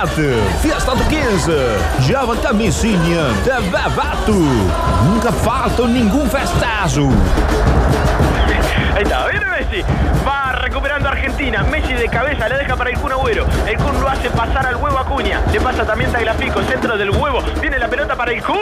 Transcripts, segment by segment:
Casamento, Fiesta do 15, Java Camisinha, de Bevato. Nunca falta ningún festazo. Ahí está, viene Messi. Va recuperando Argentina. Messi de cabeza la deja para el Kun Agüero. El Kun lo hace pasar al huevo Acuña. Le pasa también Tagliafico, centro del huevo. Viene la pelota para el Kun.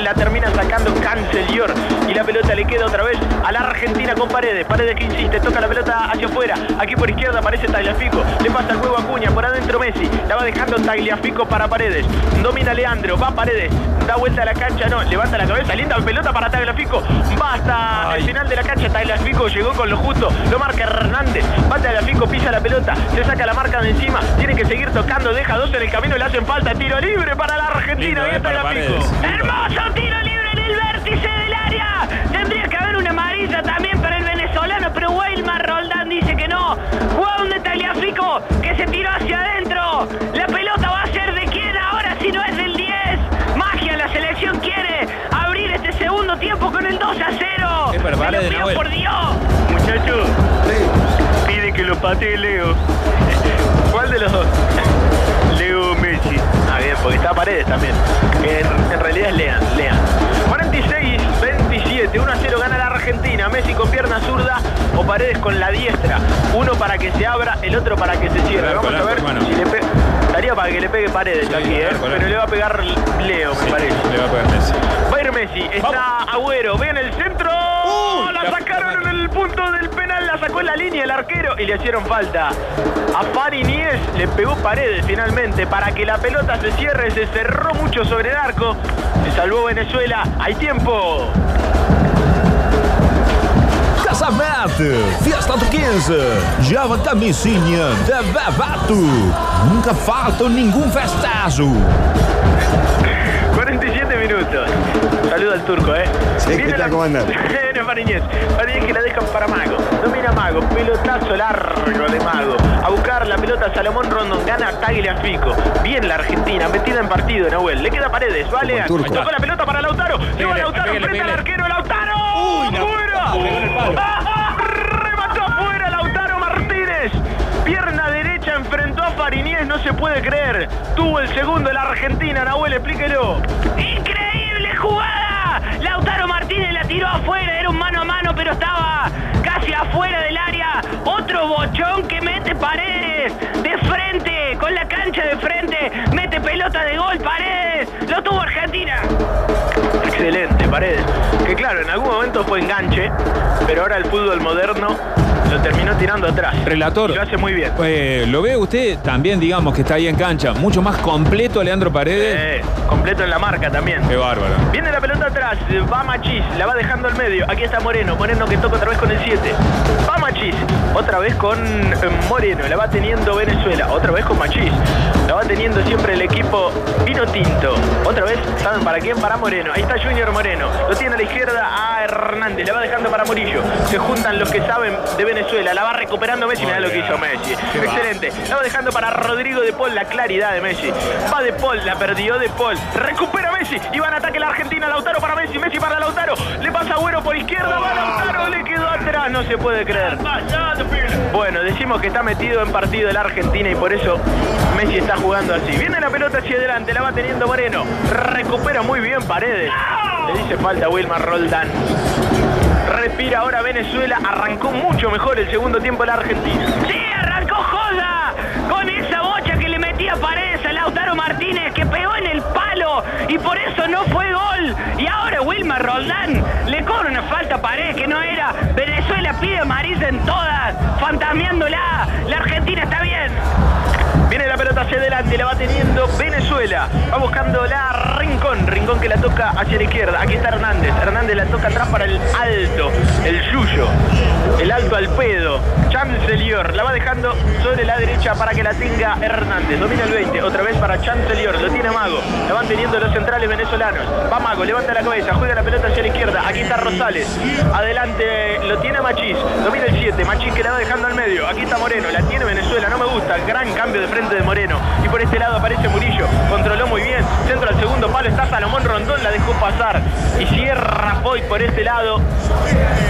La termina sacando Cancelior. Y la pelota le queda otra vez a la Argentina con Paredes. Paredes que insiste, toca la pelota hacia afuera. Aquí por izquierda aparece Tagliafico. Le pasa el huevo Acuña. Por adentro Messi. La va dejando Tagliafico para Paredes. Domina Leandro. Va Paredes. Da vuelta a la cancha. No, levanta la cabeza. Linda pelota para Tagliafico. Va hasta el final de la cancha. Tagliafico llegó con lo justo. Lo marca Hernández. Va Tagliafico, pisa la pelota. Se saca la marca de encima. Tiene que seguir tocando. Deja dos en el camino. Le hacen falta. Tiro libre para la Argentina. Lindo, Ahí eh, está Tagliafico. Paredes. ¡Hermoso tiro libre en el vértice del área! Tendría que haber una amarilla también para el venezolano, pero Weilmar Roldán dice que no. Juan de Tagliafico que se tiró hacia adentro. La pelota va a ser de quién ahora si no es del 10. Magia, la selección quiere abrir este segundo tiempo con el 2 a 0. Es lo pido Nahuel. por Dios. Muchacho, pide que lo patee Leo. ¿Cuál de los dos? Leo Messi. Ah, bien, porque está Paredes también. En, en realidad es Lean, Lean. 46, 27, 1 a 0 gana la Argentina. Messi con pierna zurda o Paredes con la diestra. Uno para que se abra, el otro para que se cierre. Vamos a ver hermano. si le pega. Estaría para que le pegue Paredes Sí, aquí, ¿eh? Pero le va a pegar Leo, me parece. Le va a pegar Messi. Va a ir Messi, está Agüero, ve en el centro. La la- sacaron en el punto del penal, la sacó en la línea el arquero y le hicieron falta. A Fari Nies le pegó paredes finalmente para que la pelota se cierre, se cerró mucho sobre el arco. Se salvó Venezuela, hay tiempo. Casamento, Fiesta do 15, Java Camisinha, de Bevato. Nunca falta ningún festazo. 47 minutos. Saludo al turco, ¿eh? Sí, ¿qué tal? la- ¿Cómo Fariñez. Fariñez que la dejan para Mago. Domina Mago. Pelotazo largo de Mago. A buscar la pelota Salomón Rondón. Gana Tagliafico. Bien la Argentina. Metida en partido, Nahuel. Le queda paredes. Vale. Tocó la pelota para Lautaro. Lleva Pégale, Lautaro pégale, frente al arquero. Lautaro. Uy. ¡Fuera! El palo. ¡Ah! Remató afuera Lautaro Martínez. Pierna derecha enfrentó a Fariñez. No se puede creer. Tuvo el segundo la Argentina. Nahuel, explíquelo. ¡Increíble jugada! Lautaro Martínez la tiró afuera, era un mano a mano, pero estaba casi afuera del área. Otro bochón que mete paredes de frente, con la cancha de frente, mete pelota de gol, paredes. Lo tuvo Argentina. Excelente, Paredes. Que claro, en algún momento fue enganche, pero ahora el fútbol moderno lo terminó tirando atrás. Relator. Lo hace muy bien. Eh, ¿Lo ve usted también, digamos, que está ahí en cancha? Mucho más completo Leandro Paredes. Eh, completo en la marca también. Qué bárbaro. Viene la pelota atrás, va Machís, la va dejando al medio. Aquí está Moreno, Moreno que toca otra vez con el 7. Va Machís, otra vez con eh, Moreno, la va teniendo Venezuela, otra vez con Machís. La va teniendo siempre el equipo Vino Tinto. Otra vez, ¿saben para quién? Para Moreno. Ahí está Junior Moreno. Lo tiene a la izquierda a Hernández, la va dejando para Murillo. Se juntan los que saben de Venezuela, la va recuperando Messi, mirá lo que hizo Messi. Excelente. La va dejando para Rodrigo de Paul, la claridad de Messi. Va de Paul, la perdió de Paul. Recupera Messi y va en ataque la Argentina. Lautaro para Messi, Messi para Lautaro. Le pasa Agüero por izquierda, va Lautaro, le quedó atrás, no se puede creer. Bueno, decimos que está metido en partido la Argentina y por eso Messi está jugando así. Viene la pelota hacia adelante, la va teniendo Moreno. Recupera muy bien Paredes. Le dice falta Wilmar Roldán. Respira ahora Venezuela. Arrancó mucho mejor el segundo tiempo la Argentina. Sí, arrancó joda con esa bocha que le metía paredes a Lautaro Martínez que pegó en el palo y por eso no fue gol. Y ahora Wilmar Roldán una falta a paredes que no era. Venezuela pide amarilla en todas, fantameándola. La Argentina está bien. Viene la pelota hacia adelante, la va teniendo Venezuela. Va buscando la Rincón. Rincón que la toca hacia la izquierda. Aquí está Hernández. Hernández la toca atrás para el alto. El Yuyo. El alto al pedo. Chancelior. La va dejando sobre la derecha para que la tenga Hernández. Domina el 20. Otra vez para Chancelior. Lo tiene Mago. La van teniendo los centrales venezolanos. Va Mago. Levanta la cabeza. Juega la pelota hacia la izquierda. Aquí está Rosales. Adelante lo tiene Machís. Domina el 7. Machís que la va dejando al medio. Aquí está Moreno. La tiene Venezuela. No me gusta. Gran cambio de frente de Moreno. Y por este lado aparece Murillo. Controló muy bien. Centro al segundo palo. Está Salomón Rondón. La dejó pasar. Y cierra Foy por este lado.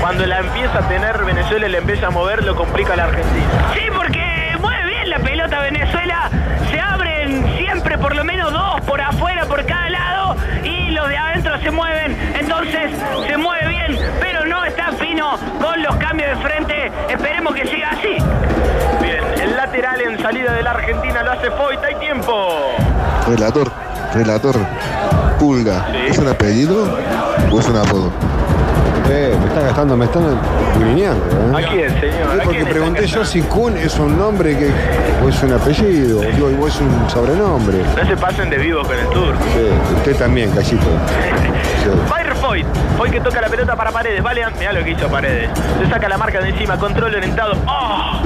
Cuando la empieza a tener Venezuela y la empieza a mover, lo complica la Argentina. Sí, porque mueve bien la pelota Venezuela. Se abren por lo menos dos por afuera, por cada lado, y los de adentro se mueven. Entonces se mueve bien, pero no está fino con los cambios de frente. Esperemos que siga así. Salida de la Argentina lo hace Foyt, hay tiempo. Relator, relator. Pulga. Sí. ¿Es un apellido o es un apodo? Eh, me están gastando, me están guineando. ¿A ¿eh? quién, señor? Sí, ¿A porque quién pregunté yo si Kun es un nombre que, o es un apellido, digo, o es un sobrenombre. No se pasen de vivo con el tour. Sí, usted también, Callito. Sí. Foyt. Foyt que toca la pelota para Paredes. Vale, mirá lo que hizo Paredes. Se saca la marca de encima, control orientado. ¡Oh!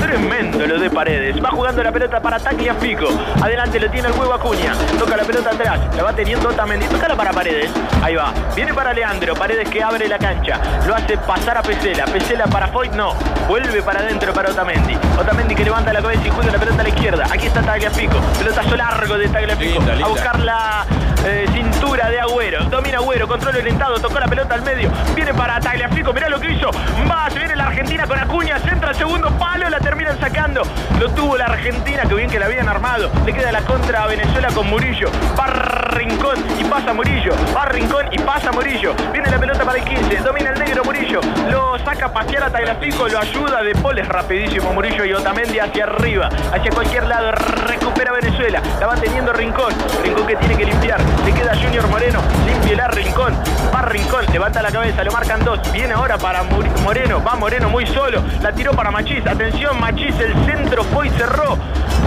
Tremendo lo de Paredes. Va jugando la pelota para Tagliafico. Adelante lo tiene el huevo Acuña. Toca la pelota atrás. La va teniendo Otamendi. Tócala para Paredes. Ahí va. Viene para Leandro. Paredes que abre la cancha. Lo hace pasar a Pesela. Pesela para Foyt. No. Vuelve para adentro para Otamendi. Otamendi que levanta la cabeza y juega la pelota a la izquierda. Aquí está Tagliafico. Pelotazo largo de. Linda, linda. A buscar la eh, cintura de Agüero. Domina Agüero, control tocó la pelota al medio. Viene para Tagliafico, mirá lo que hizo. Va, se viene la Argentina con Acuña, centra al segundo palo, la terminan sacando. Lo tuvo la Argentina, que bien que la habían armado. Le queda la contra a Venezuela con Murillo. Va Rincón y pasa Murillo. Va Rincón y pasa Murillo. Viene la pelota para el 15, domina el negro Murillo. Lo saca a pasear a Tagliafico, lo ayuda de Paul, es rapidísimo Murillo y Otamendi hacia arriba, hacia cualquier lado. Recupera Venezuela, la va teniendo Rincón. Rincón que tiene que limpiar. Le queda Junior Moreno, limpia Rincón. Va Rincón, levanta la cabeza, lo marcan dos. Viene ahora para Moreno, va Moreno muy solo. La tiró para Machís. Atención, Machís, el centro fue y cerró.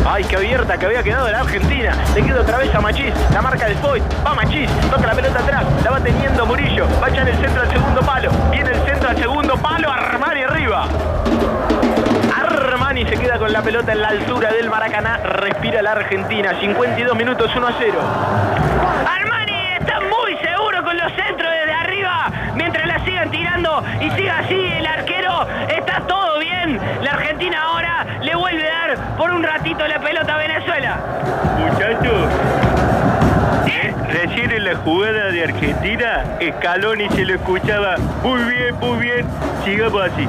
Ay, qué abierta que había quedado la Argentina. Le queda otra vez a Machís. La marca del Foyt. Va Machís. Toca la pelota atrás. La va teniendo Murillo. Va en el centro al segundo palo. Viene el centro al segundo palo. Armani arriba. Armani se queda con la pelota en la altura del Maracaná. Respira la Argentina. 52 minutos 1 a 0. Armani está muy seguro con los centros desde arriba. Mientras la y siga así el arquero, está todo bien. La Argentina ahora le vuelve a dar por un ratito la pelota a Venezuela. Muchachos, recién en la jugada de Argentina, Scaloni se lo escuchaba muy bien, muy bien, sigamos así.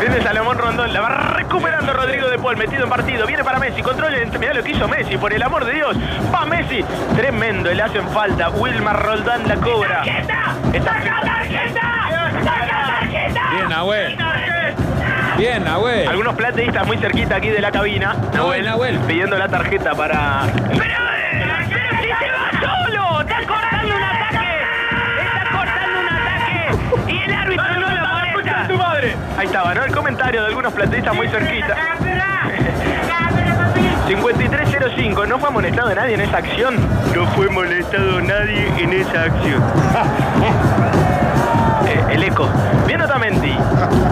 Viene Salomón Rondón, la va recuperando Rodrigo de Paul, metido en partido, viene para Messi, control, mirá lo que hizo Messi, por el amor de Dios, va Messi, tremendo, le hacen falta, Wilmar Roldán la cobra. ¡Tarjeta! ¡Saca tarjeta! ¡Saca tarjeta! Bien, Nahuel. Bien, Nahuel. Algunos plateístas muy cerquita aquí de la cabina, Nahuel, Nahuel. pidiendo la tarjeta para ¡Pero, eh, pero si se va solo! ¡Está cortando Ahí estaba, ¿no? El comentario de algunos plateístas muy cerquita. 5305, ¿no fue amonestado nadie en esa acción? No fue molestado nadie en esa acción. Eh, el eco. Viene Otamendi.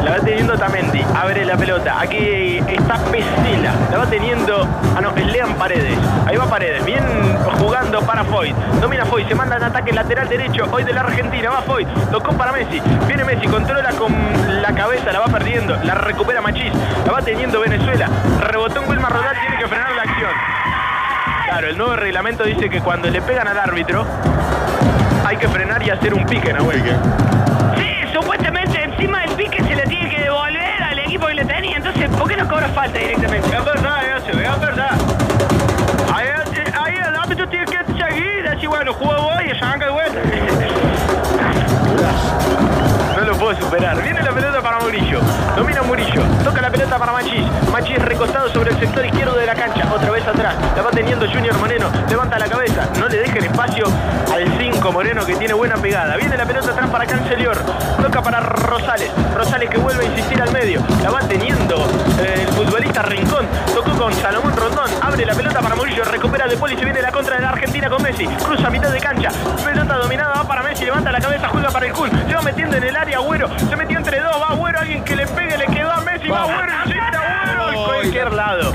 La va teniendo Otamendi. Abre la pelota. Aquí está Pesela. La va teniendo. Ah, no, es Lean Paredes. Ahí va Paredes. Bien jugando para Foyt. Domina Foyt. Se manda en ataque lateral derecho. Hoy de la Argentina. Va Foyt. Tocó para Messi. Viene Messi. Controla con la cabeza. La va perdiendo. La recupera Machís. La va teniendo Venezuela. Rebotó en Wilmar Rodal. Tiene que frenar la acción. Claro, el nuevo reglamento dice que cuando le pegan al árbitro hay que frenar y hacer un pique, ¿no? güey? Sí, supuestamente encima del pique se le tiene que devolver al equipo que le tenía. Entonces, ¿por qué no cobra falta directamente? Es verdad es verdad. Ahí, ahí el árbitro tiene que seguir, decir, bueno, juego hoy y arranca de vuelta. No lo puedo superar. Viene la pelota para Murillo. Domina Murillo. Toca la pelota para Machís. Machís recostado sobre el sector izquierdo de la cancha. Otra vez atrás. La va teniendo Junior Moreno. Levanta la cabeza. No le dejen espacio al 5 Moreno que tiene buena pegada. Viene la pelota atrás para Cancelior. Toca para Rosales. Rosales que vuelve a insistir al medio. La va teniendo eh, el Rincón. Tocó con Salomón Rondón. Abre la pelota para Murillo. Recupera de Poli. Se viene la contra de la Argentina con Messi. Cruza a mitad de cancha. Pelota dominada. Va para Messi. Levanta la cabeza. Juega para el Kun. Se va metiendo en el área Agüero. Se metió entre dos. Va Agüero. Alguien que le pegue. Le quedó a Messi. Va Agüero. Agüero. En cualquier lado.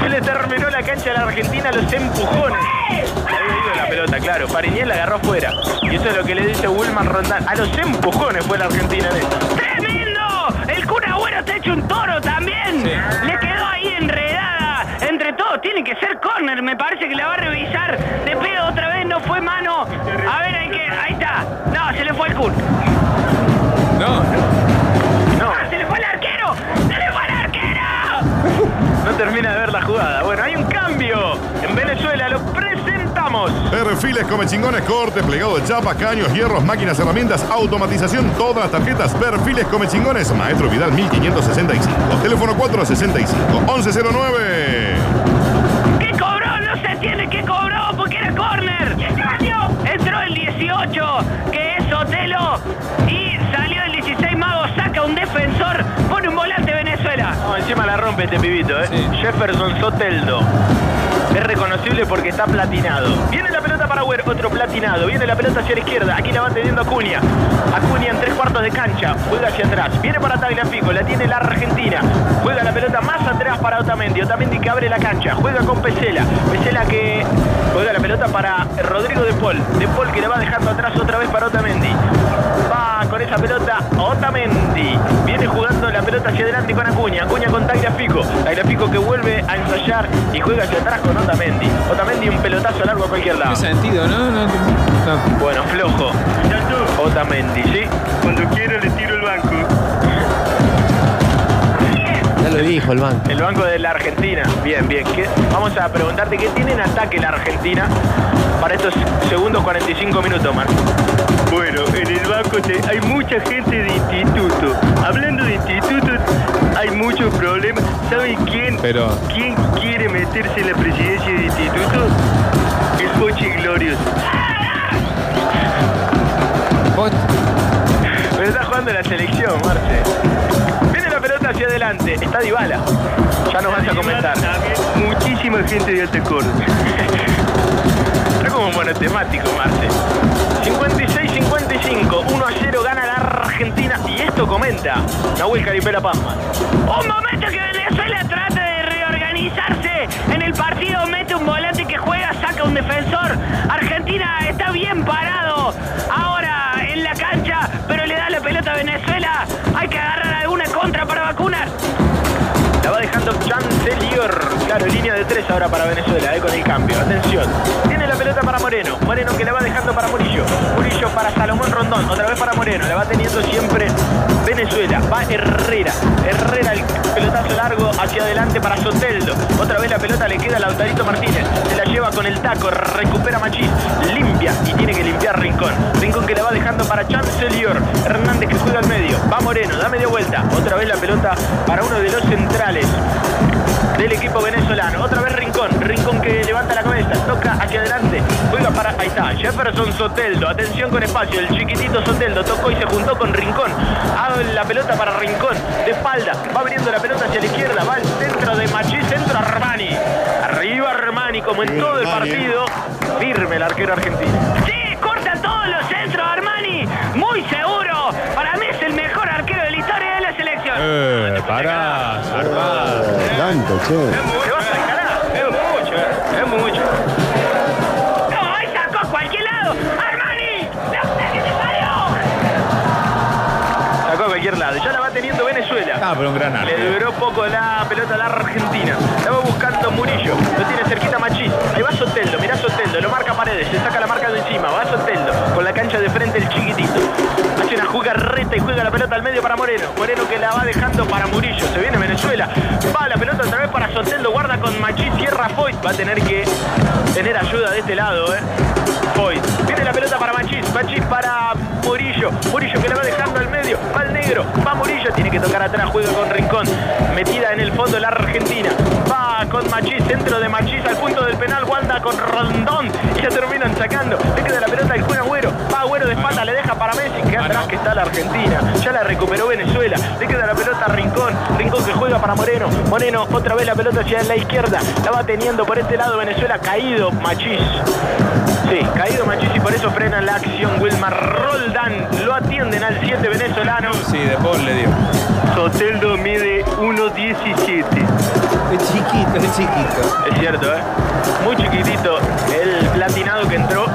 Se le terminó la cancha a la Argentina. Los empujones. Había ido la pelota, claro. Fariñez la agarró afuera. Y eso es lo que le dice Wilman Rondán. A los empujones fue la Argentina en esto. ¡Tremendo! El Kun Agüero te ha hecho un toro también. Le quedó Tiene que ser córner. Me parece que la va a revisar de pedo otra vez. No fue mano. A ver, hay que. Ahí está. No, se le fue el Kun. No, No, ¡Ah, ¡Se le fue el arquero! ¡Se le fue el arquero! no termina de ver la jugada. Bueno, hay un cambio en Perfiles come chingones, corte, plegado de chapa, caños, hierros, máquinas, herramientas, automatización, todas las tarjetas. Perfiles come chingones, Maestro Vidal 1565. Teléfono 465 1109. Sotelo, y encima la rompe este pibito, ¿eh? Jefferson Soteldo. Es reconocible porque está platinado. Viene la pelota para Weir, otro platinado. Viene la pelota hacia la izquierda. Aquí la va teniendo Acuña. Acuña en tres cuartos de cancha. Juega hacia atrás. Viene para Tagliafico. La tiene la Argentina. Juega la pelota más atrás para Otamendi. Otamendi que abre la cancha. Juega con Pesela. Pesela que juega la pelota para Rodrigo De Paul. De Paul que la va dejando atrás otra vez para Otamendi. Va esa pelota Otamendi. Viene jugando la pelota hacia adelante con Acuña. Acuña con Tagliafico. Tagliafico que vuelve a ensayar y juega hacia atrás con Otamendi. Otamendi un pelotazo largo a cualquier lado. ¿Qué sentido, no? No, no. Bueno, flojo. Otamendi, ¿sí? Cuando quiero le tiro el banco. Ya lo dijo el banco. El banco de la Argentina. Bien, bien. ¿Qué- Vamos a preguntarte qué tiene en ataque la Argentina para estos segundos 45 minutos, Mar. Bueno, en el banco te- hay mucha gente de instituto. Hablando de institutos, hay muchos problemas. ¿Saben quién? Pero- ¿Quién quiere meterse en la presidencia de instituto? Es Pochi Glorious. Vos- Pero está jugando la selección, Marce. Hacia adelante. Está Dybala. Ya nos vas a comentar. Muchísima gente de alta corte. Está como monotemático, Marce. 56-55. 1 a 0 gana la Argentina. Y esto comenta Nahuel Caripela Pazman. Un momento que Venezuela trata de reorganizarse en el partido, mete un volante ahora para Venezuela, eh, con el cambio. Atención. Tiene la pelota para Moreno. Moreno que la va dejando para Murillo. Murillo para Salomón Rondón. Otra vez para Moreno. La va teniendo siempre Venezuela. Va Herrera. Herrera el pelotazo largo hacia adelante para Soteldo. Otra vez la pelota le queda a Lautarito Martínez. Se la lleva con el taco. Recupera Machís. Limpia y tiene que limpiar Rincón. Rincón que la va dejando para Chancelier. Hernández que juega al medio. Va Moreno. Da media vuelta. Otra vez la pelota para uno de los centrales del equipo venezolano. Otra vez Rincón. Rincón que levanta la cabeza, toca hacia adelante. Juega para. Ahí está. Jefferson Soteldo. Atención con espacio. El chiquitito Soteldo tocó y se juntó con Rincón. Abre la pelota para Rincón. De espalda. Va abriendo la pelota hacia la izquierda. Va al centro de Machi. Centro Armani. Arriba Armani, como en todo el partido. Firme el arquero argentino. Sí, corta todos los centros, Armani. Muy seguro. Para mí es el mejor arquero de la historia de la selección. Eh, pará, zarpado. Tanto, che. Ah, pero un gran Le arquero. duró poco la pelota a la Argentina. La va buscando Murillo. Lo tiene cerquita Machís. Ahí va Soteldo. Mirá Soteldo. Lo marca Paredes. Se saca la marca de encima. Va Soteldo. Con la cancha de frente el chiquitito. Hace una jugarreta y juega la pelota al medio para Moreno. Moreno que la va dejando para Murillo. Se viene Venezuela. Va la pelota otra vez para Soteldo. Guarda con Machís. Cierra Foyt. Va a tener que tener ayuda de este lado, eh. Foyt. Viene la pelota para Machís. Machís para Murillo. Que la va dejando al medio. Va al negro. Va Murillo. Tiene que tocar atrás. Juega con Rincón. Metida en el fondo la Argentina. Va con Machís. Centro de Machís al punto del penal. Guarda con Rondón. Y ya terminan sacando. Le queda la pelota al Kun Agüero. Va Agüero de espalda. Le deja para Messi. Que atrás que está la Argentina. Ya la recuperó Venezuela. Le queda la pelota Rincón. Rincón que juega para Moreno. Moreno otra vez la pelota hacia la izquierda. La va teniendo por este lado Venezuela. Caído Machís. Sí, caído Machís y por eso frenan la acción. Wilmar Roldán lo atienden al 7 venezolano. Sí, de Paul le dio. Soteldo mide 1.17. Es chiquito, es chiquito. Es cierto, ¿eh? Muy chiquitito el platinado que entró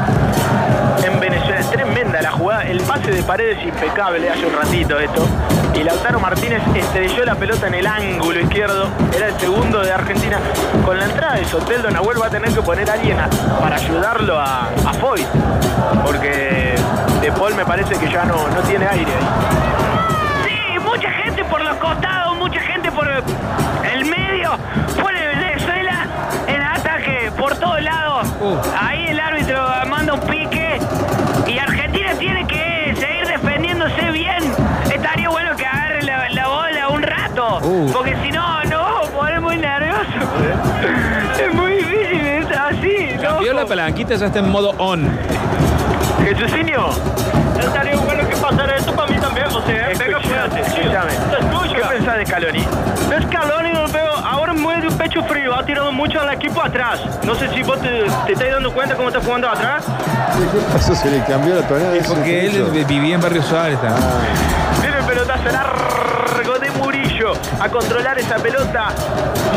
en Venezuela. Es tremenda la jugada. El pase de paredes impecable hace un ratito esto. Y Lautaro Martínez estrelló la pelota en el ángulo izquierdo. Era el segundo de Argentina. Con la entrada de Soteldo, Nahuel va a tener que poner a alguien a- para ayudarlo a, a Foyt. Porque De Paul me parece que ya no, no tiene aire ahí. Sí, mucha gente por los costados, mucha gente por el medio. Pone Venezuela en ataque por todos lados. Ahí Blanquita ya está en modo on. Jesucinio, Estaría bueno que pasara eso para mí también, José. ¿eh? Venga, fuerte. escuchame. Te escucho. ¿Qué pensás de Scaloni? Es Scaloni, lo veo ahora muy de pecho frío, ha tirado mucho al equipo atrás. No sé si vos te, te estás dando cuenta cómo está jugando atrás. ¿Qué pasó? Se le cambió la tonalidad. Es porque él vivía en Barrio Suárez. también. Viene el pelotazo largo de a controlar esa pelota.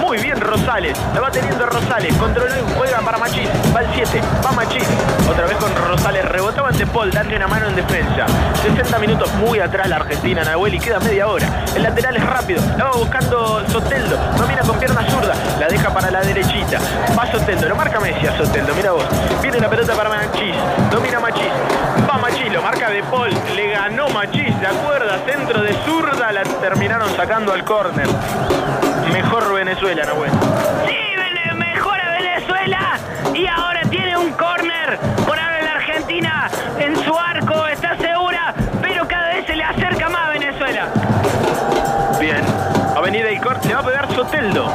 Muy bien Rosales. La va teniendo Rosales. Controló y juega para Machís. Va el 7. Va Machís. Otra vez con Rosales. Rebotaba ante Paul. Dando una mano en defensa. 60 minutos muy atrás la Argentina, Nahuel. Y queda media hora. El lateral es rápido. La va buscando Soteldo. Domina con pierna zurda. La deja para la derechita. Va Soteldo. Lo marca Messi a Soteldo. Mira vos. Viene la pelota para Machís. Domina Machís. Va Machís. Lo marca De Paul. Le ganó Machís. ¿Se acuerda? Centro de zurda. La terminaron sacando al córner. Mejor Venezuela, Nahuel. Sí, Vene- mejora Venezuela y ahora tiene un córner. Por ahora la Argentina en su arco está segura, pero cada vez se le acerca más a Venezuela. Bien. Avenida y corte. Le va a pegar Soteldo.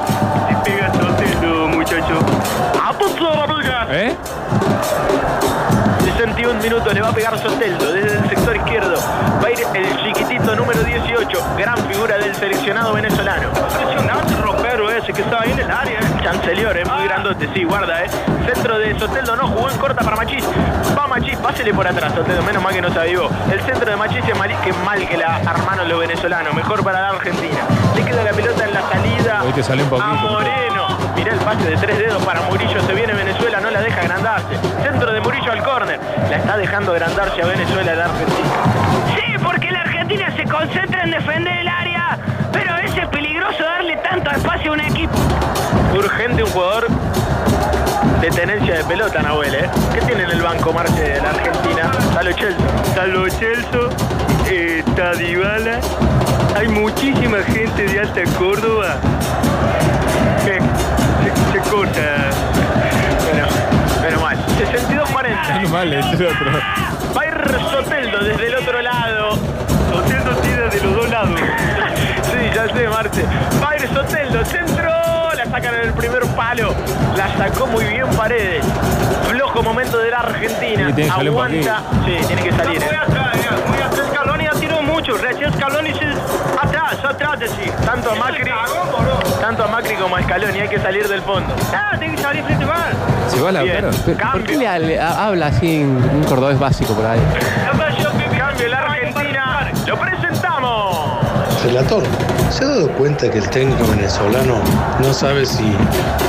Pegar Soteldo desde el sector izquierdo. Va a ir el chiquitito número 18, gran figura del seleccionado venezolano. Impresionante ropero ese que estaba ahí en el área. ¿eh? Chancelior, es muy grandote, sí, guarda, eh. Centro de Soteldo no, jugó en corta para Machís. Va Machís, pásele por atrás, Soteldo, menos mal que no se avivó. El centro de Machís es mal, que mal que la armaron los venezolanos, mejor para la Argentina. Le queda la pelota en la salida Hoy te salió un a poquito. Moreno. Mirá el pase de tres dedos para Murillo, se viene Venezuela, no la deja agrandarse. La está dejando agrandarse a Venezuela la Argentina. Sí, porque la Argentina se concentra en defender el área, pero a veces es peligroso darle tanto espacio a un equipo. Urgente un jugador de tenencia de pelota, Nahuel, ¿eh? ¿Qué tiene en el banco Marce de la Argentina? Salo Chelsea. Salo Celso, eh, Tadibala. Hay muchísima gente de Alta Córdoba que se, se corta. Bueno, menos mal. 62-40. Menos mal, ese es otro. Va a ir Soteldo desde el otro lado. Soteldo tira de los dos lados. Sí, ya sé, Marce. Va a ir Soteldo, centro. La sacan en el primer palo. La sacó muy bien Paredes. Flojo momento de la Argentina. Sí, tiene Aguanta. Sí, tiene que salir. ¿eh? Recién Scaloni. Atrás, atrás de sí. Tanto a Macri, tanto a Macri como a Scaloni hay que salir del fondo. Ah, tiene que salir frente mal. Se va la Bien. cara. ¿Por qué le, le habla así en un cordobés básico por ahí? Cambio la Argentina. Lo presentamos. Relator, ¿se ha dado cuenta que el técnico venezolano no sabe si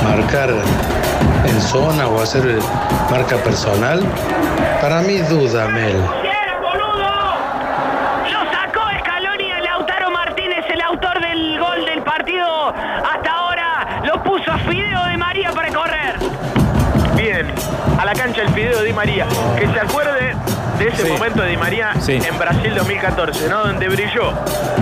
marcar en zona o hacer marca personal? Para mí duda, Mel. Ese Sí. momento de Di María Sí. en Brasil 2014, ¿no? Donde brilló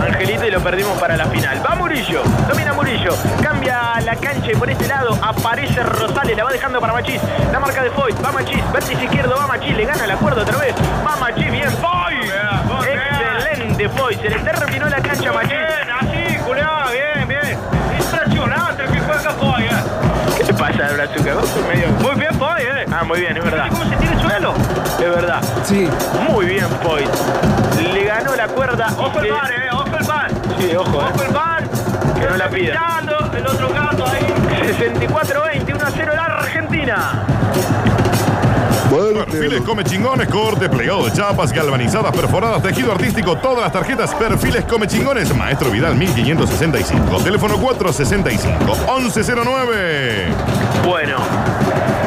Angelito y lo perdimos para la final. Va Murillo, domina Murillo, cambia la cancha y por este lado aparece Rosales, la va dejando para Machís. La marca de Foyt, va Machís, vértice izquierdo, va Machís, le gana el acuerdo otra vez. Va Machís, bien, Foyt. Excelente Foyt, se le terminó la cancha a Machís. Bien, así, culiao, bien, bien. Impresionante el que juega Foy, eh. ¿Qué te pasa, Brazuca? Vos medio... Muy. Ah, muy bien, es verdad. ¿Cómo se tira el suelo? Es verdad. Sí. Muy bien, Foyt. Le ganó la cuerda. Ojo el bar, eh, ojo el bar. Sí, ojo, Ojo eh. el bar. Que no la pida. El otro gato ahí. 64-20, 1-0 la Argentina. Perfiles come chingones, corte, plegado de chapas, galvanizadas, perforadas, tejido artístico, todas las tarjetas, perfiles come chingones, Maestro Vidal 1565, teléfono 465-1109. Bueno,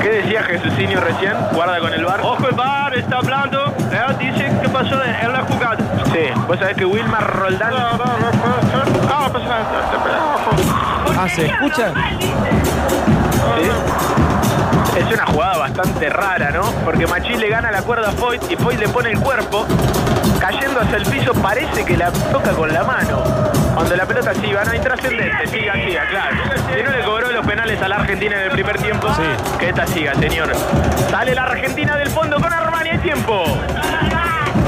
¿qué decía Jesucinio recién? Guarda con el bar. Ojo el bar, está hablando. Eh, dice que pasó en la jugada. Sí, vos sabés que Wilmar Roldán. Ah, Ah, ¿se escucha? ¿sí? Es una jugada bastante rara, ¿no? Porque Machís le gana la cuerda a Foyt y Foyt le pone el cuerpo. Cayendo hacia el piso, parece que la toca con la mano. Cuando la pelota siga, no intrascendente. Siga, siga, claro. Si no le cobró los penales a la Argentina en el primer tiempo, Sí. que esta siga, señor. Sale la Argentina del fondo con Armani, hay tiempo.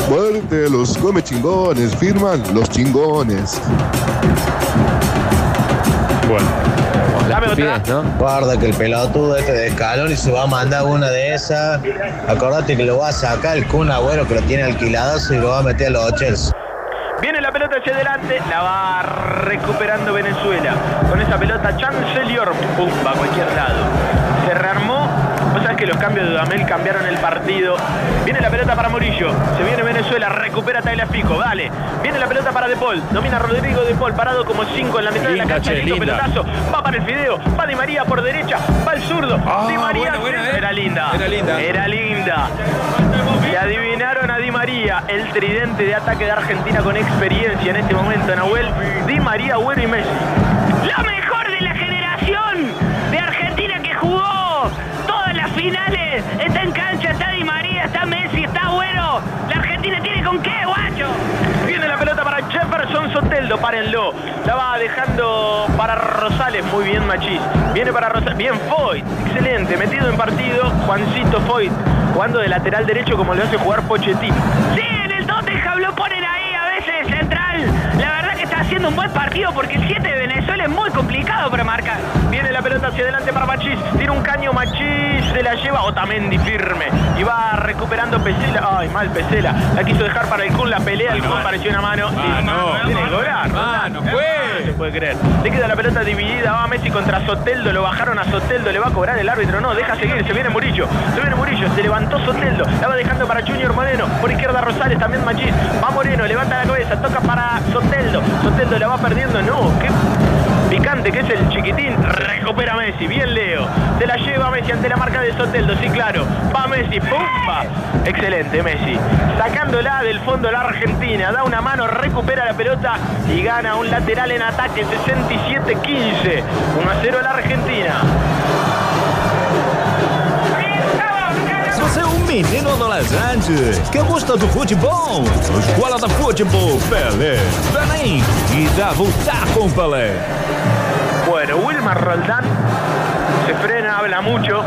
Muerte, los come chingones, firman los chingones. Bueno. Dame otra. ¿no? Guarda que el pelotudo este de escalón y se va a mandar una de esas. Acordate que lo va a sacar el Kun Agüero que lo tiene alquilado y lo va a meter a los Chelsea. Viene la pelota hacia adelante, la va recuperando Venezuela. Con esa pelota Chancellor, pum, va a cualquier lado. Se rearmó. Que los cambios de Dudamel cambiaron el partido. Viene la pelota para Morillo. Se viene Venezuela, recupera Tagliafico, dale. Viene la pelota para De Paul. Domina Rodrigo De Paul, parado como 5 en la mitad de la cancha. che, Lindo linda. pelotazo. Va para el Fideo. Va Di María por derecha. Va el zurdo. Ah, Di María. eh. Era linda. Era linda. Era linda. Y adivinaron a Di María, el tridente de ataque de Argentina con experiencia en este momento, Nahuel. Di María, Bueno y Messi. La mejor Soteldo, párenlo. La va dejando para Rosales, muy bien Machís. Viene para Rosales, bien Foyt, excelente, metido en partido Juancito Foyt, jugando de lateral derecho como lo hace jugar Pochettino. Sí, en el Tottenham lo ponen ahí a veces central. La verdad que está haciendo un buen partido porque el 7 de Venezuela es muy complicado para marcar. Viene la pelota hacia adelante para Machís. Tiene un caño Machís. Se la lleva Otamendi firme. Y va recuperando Pesela. Ay, mal Pesela. La quiso dejar para el Kun. La pelea. El Kun pareció una mano. Y- Tiene que cobrar. No fue. se puede creer. Le queda la pelota dividida. Va Messi contra Soteldo. Lo bajaron a Soteldo. Le va a cobrar el árbitro. No, deja seguir. Se viene Murillo. Se viene Murillo. Se levantó Soteldo. La va dejando para Junior Moreno. Por izquierda Rosales. También Machís. Va Moreno. Levanta la cabeza. Toca para Soteldo. Soteldo la va perdiendo. No. ¿Qué? Picante que es el chiquitín, recupera Messi, bien Leo, se la lleva Messi ante la marca de Soteldo, sí claro, va Messi, ¡pumba! Excelente Messi, sacándola del fondo la Argentina, da una mano, recupera la pelota y gana un lateral en ataque, 67-15, 1 a 0 la Argentina. Menino adolescente que gosta do futebol, Escola da Futebol Pelé, vem e dá voltar com Pelé. Bueno, Wilmar Roldán se frena, habla mucho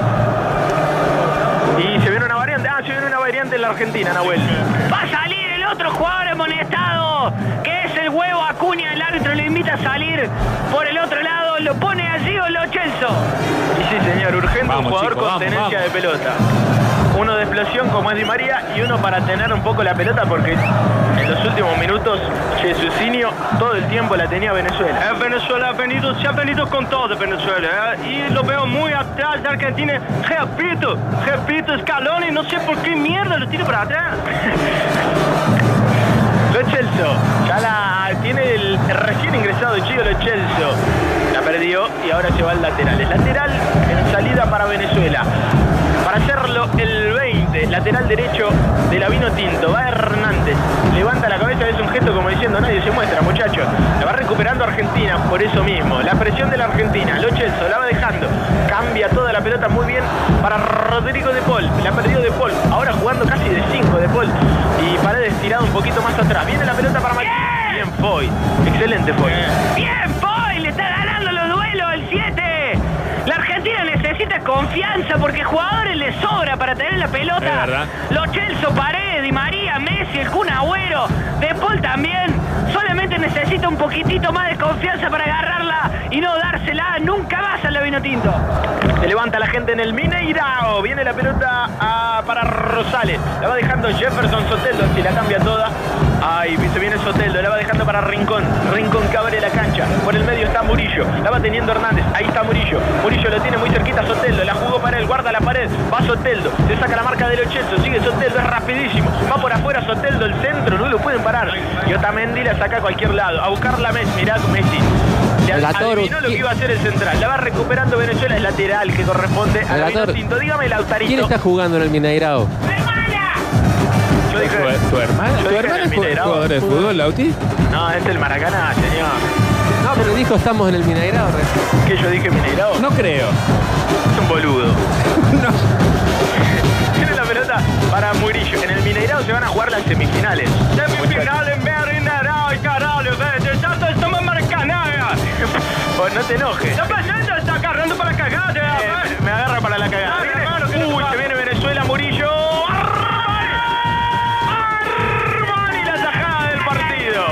y se viene una variante, ah, se viene una variante en la Argentina, Nahuel. Va a salir el otro jugador amonestado, que es el huevo Acuña. El árbitro le invita a salir por el otro lado. Lo pone allí o lo Chelso. Y sí, señor, urgente un jugador chicos, con vamos, tenencia vamos. de pelota. Uno de explosión como es Di María y uno para tener un poco la pelota porque en los últimos minutos Jesucinio todo el tiempo la tenía Venezuela. Eh, Venezuela ha venido, se ha venido con todo Venezuela ¿eh? y lo veo muy atrás de Argentina. Repito, repito, Scaloni, no sé por qué mierda lo tira para atrás. Lo Chelso, ya la tiene el recién ingresado Chio Lo Chelso. La perdió y ahora se va al lateral. El lateral en salida para Venezuela. Para hacerlo el 20, lateral derecho de la Vino Tinto. Va Hernández, levanta la cabeza, es un gesto como diciendo nadie se muestra, muchachos. La va recuperando Argentina por eso mismo. La presión de la Argentina, Lo Chelso la va dejando. Cambia toda la pelota muy bien para Rodrigo de Paul. La perdió de Paul. Ahora jugando casi de 5 de Paul. Y Paredes tirado un poquito más atrás. Viene la pelota para Machín. Bien, Foy. Excelente, Foy. Bien, Foy, confianza porque jugadores le sobra para tener la pelota. Es verdad. Los Chelso, Paredes, Di María, Messi, el Kun Agüero, De Paul también. Solamente necesita un poquitito más de confianza para agarrarla y no dársela nunca más al Vino Tinto. Se levanta la gente en el Mineirao. Viene la pelota para Rosales. La va dejando Jefferson Soteldo. Si la cambia toda. Ay, se viene Soteldo. La va dejando para Rincón. Rincón que la cancha. Por el medio está Murillo. La va teniendo Hernández. Ahí está Murillo. Murillo lo tiene muy cerquita Soteldo. La jugó para él. Guarda la pared. Va Soteldo. Se saca la marca del Ochelso. Sigue Soteldo. Es rapidísimo. Va por afuera Soteldo. El centro. No lo pueden parar. Y Otamendi la saca a cualquier lado. A buscarla Messi. Mirá Messi. Relator, adivinó lo que iba a hacer el central. La va recuperando Venezuela. El lateral que corresponde a la Relator, Tinto. Dígame, Lautarito. ¿Quién está jugando en el Mineirao? Yo dije, ¿Tu, tu hermana? Yo ¿Tu dije hermana en el es ju- Mineirao. jugadora de fútbol, Lauti? no, es el Maracaná, señor. No, pero dijo estamos en el Mineirao. ¿Qué yo dije Mineirao? No creo. Es un boludo. Tiene la pelota para Murillo. En el Mineirao se van a jugar las semifinales. Semifinal en Mineirao, carajo, marcando. Pues no te enojes. ¿Qué pasando? Está agarrando para la cagada. Eh, me agarra para la cagada. Dale, Viene- hermano, ¿qué le Uy, pasa? se viene Venezuela, Murillo. Armani. Armani la tajada del partido.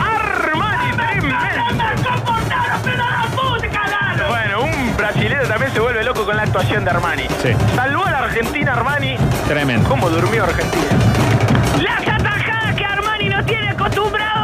Armani tremendo. Bueno, actuación de Armani. Sí. Salvó a la Argentina Armani. Tremendo. ¿Cómo durmió Argentina? Las atajadas que Armani no tiene acostumbrado.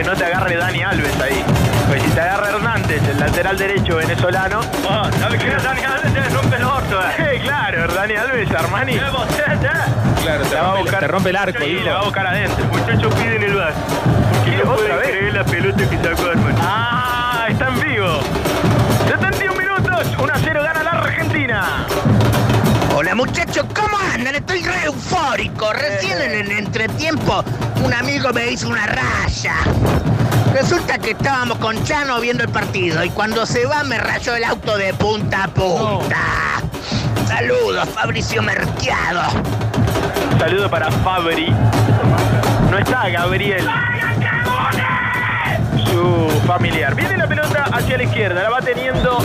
Que no te agarre Dani Alves ahí. Pues si te agarra Hernández, el lateral derecho venezolano. Oh, ¿sabes qué? Dani Alves te rompe el orto, eh. Sí, claro, Dani Alves, Armani. Claro, te La va a rompe, buscar- te rompe el arco, Sí, hijo. la va a buscar adentro. Muchachos piden el bar. ¿Qué? ¿Otra vez? la pelota que sacó Armani. Ah, está en vivo. 71 minutos, 1 a 0 gana la Argentina. Muchachos, ¿cómo andan? Estoy re eufórico. Recién en el entretiempo un amigo me hizo una raya. Resulta que estábamos con Chano viendo el partido y cuando se va me rayó el auto de punta a punta. Saludos, Fabricio Merquiado. Saludo para Fabri. No está Gabriel. Su familiar. Viene la pelota hacia la izquierda. La va teniendo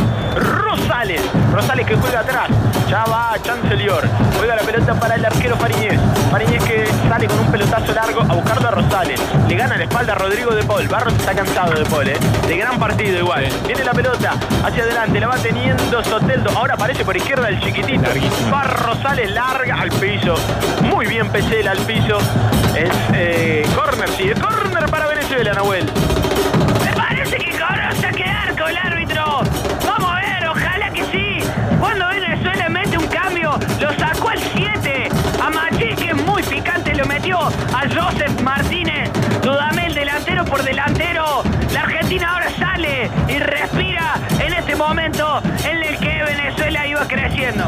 Rosales. Rosales que juega atrás. Ya va Chancellor. Juega la pelota para el arquero Fariñez. Fariñez que sale con un pelotazo largo a buscarlo a Rosales. Le gana la espalda a Rodrigo de Paul. Barros está cansado de Paul, ¿eh? De gran partido igual. Viene la pelota hacia adelante. La va teniendo Soteldo. Ahora aparece por izquierda el chiquitito. Va Rosales larga al piso. Muy bien Pesela al piso. Es eh, corner, sí. Es corner para Venezuela, Nahuel. A Joseph Martínez. Dudamel delantero por delantero. La Argentina ahora sale y respira en este momento en el que Venezuela iba creciendo.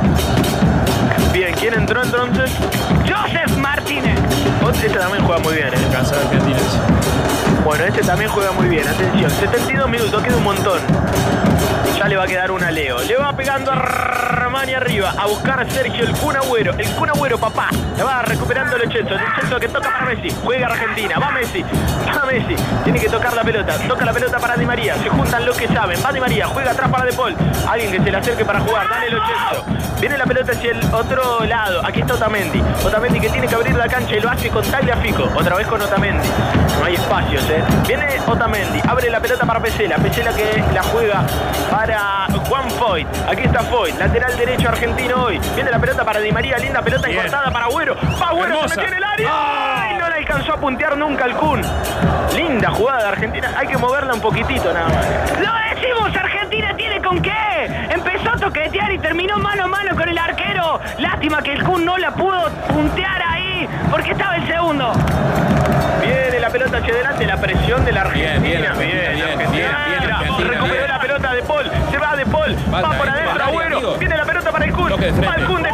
Bien, ¿quién entró entonces? Joseph Martínez. Este también juega muy bien, ¿eh? Cansado de Argentina. Bueno, este también juega muy bien. Atención, 72 minutos, queda un montón. Ya le va a quedar una Leo. Le va pegando a Ramani arriba a buscar a Sergio el Kun. El Kun papá. Le va recuperando el Chelso. El Chelso que toca para Messi. Juega Argentina. Va Messi. Va Messi. Tiene que tocar la pelota. Toca la pelota para Di María. Se juntan los que saben. Va Di María. Juega atrás para De Paul. Alguien que se le acerque para jugar. Dale el. La pelota hacia el otro lado. Aquí está Otamendi. Otamendi que tiene que abrir la cancha y lo hace con Tagliafico. Otra vez con Otamendi. No hay espacios, ¿eh? Viene Otamendi. Abre la pelota para Pesela. Pesela que la juega para Juan Foyt. Aquí está Foyt. Lateral derecho argentino hoy. Viene la pelota para Di María. Linda pelota Bien. encortada para Agüero. Va Agüero, se metió en el área. ¡Ay! No le alcanzó a puntear nunca al Kun. Linda jugada de Argentina. Hay que moverla un poquitito nada más. ¡Lo decimos! Argentina tiene con qué. Empezó a toquetear y terminó mano a mano con el arquero. Lástima que el Kun no la pudo puntear ahí porque estaba el segundo. Viene la pelota hacia adelante, la presión de la Argentina. Bien, bien, Argentina, bien, bien, bien, Argentina, Recuperó bien. la pelota de Paul, se va de Paul, va, por adentro Agüero, viene la pelota para el Kun, va el Kun de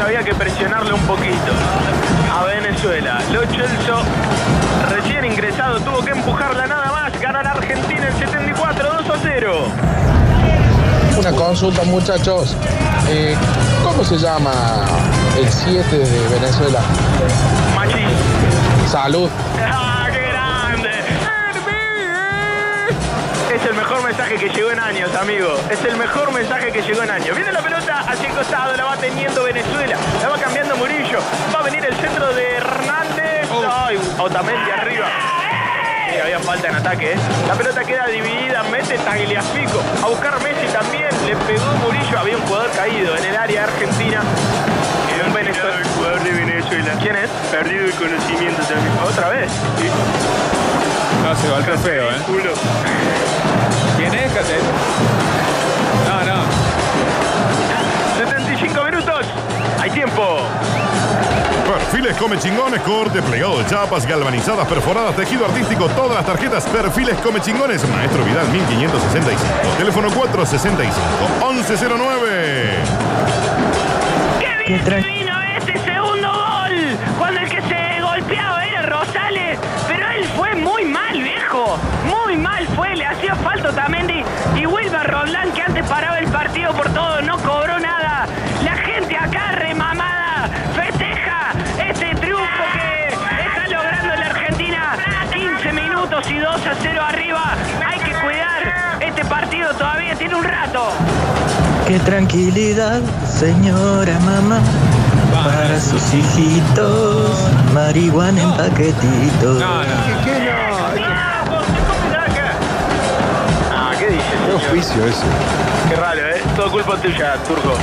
74 minutos había que presionarle un poquito a Venezuela. Lo Celso, recién ingresado, tuvo que empujarla nada más. Gana la Argentina en 74, 2 a 0. Una consulta, muchachos. Eh, ¿Cómo se llama el 7 de Venezuela? Machis. Salud. Es el mejor mensaje que llegó en años, amigo. Es el mejor mensaje que llegó en años. Viene la pelota hacia el costado, la va teniendo Venezuela, la va cambiando Murillo. Va a venir el centro de Hernández. Ay, Otamendi arriba. Sí, había falta en ataque, ¿eh? La pelota queda dividida, mete Tagliafico. A buscar Messi también, le pegó Murillo. Había un jugador caído en el área argentina. Y un Venezuela. El jugador de Venezuela. ¿Quién es? Perdido el conocimiento también. ¿Otra vez? No, se golpeó feo, ¿eh? Culo. No, no. 75 minutos. Hay tiempo. Perfiles Come Chingones, corte, plegado de chapas, galvanizadas, perforadas, tejido artístico, todas las tarjetas Perfiles Come Chingones, Maestro Vidal 1565, teléfono 465-1109. ¡Qué bien que vino ese segundo gol! Cuando el que se golpeaba era Rosales, pero él fue muy mal, viejo. Muy mal fue, le hacía falta Tamendi por todo, no cobró nada. La gente acá remamada festeja este triunfo que está logrando la Argentina. 15 minutos y 2 a 0 arriba. Hay que cuidar este partido todavía tiene un rato. Qué tranquilidad, señora mamá, para sus hijitos, marihuana en paquetitos. ¿Qué oficio ese. Qué raro, ¿eh? Todo culpa tuya, Turco.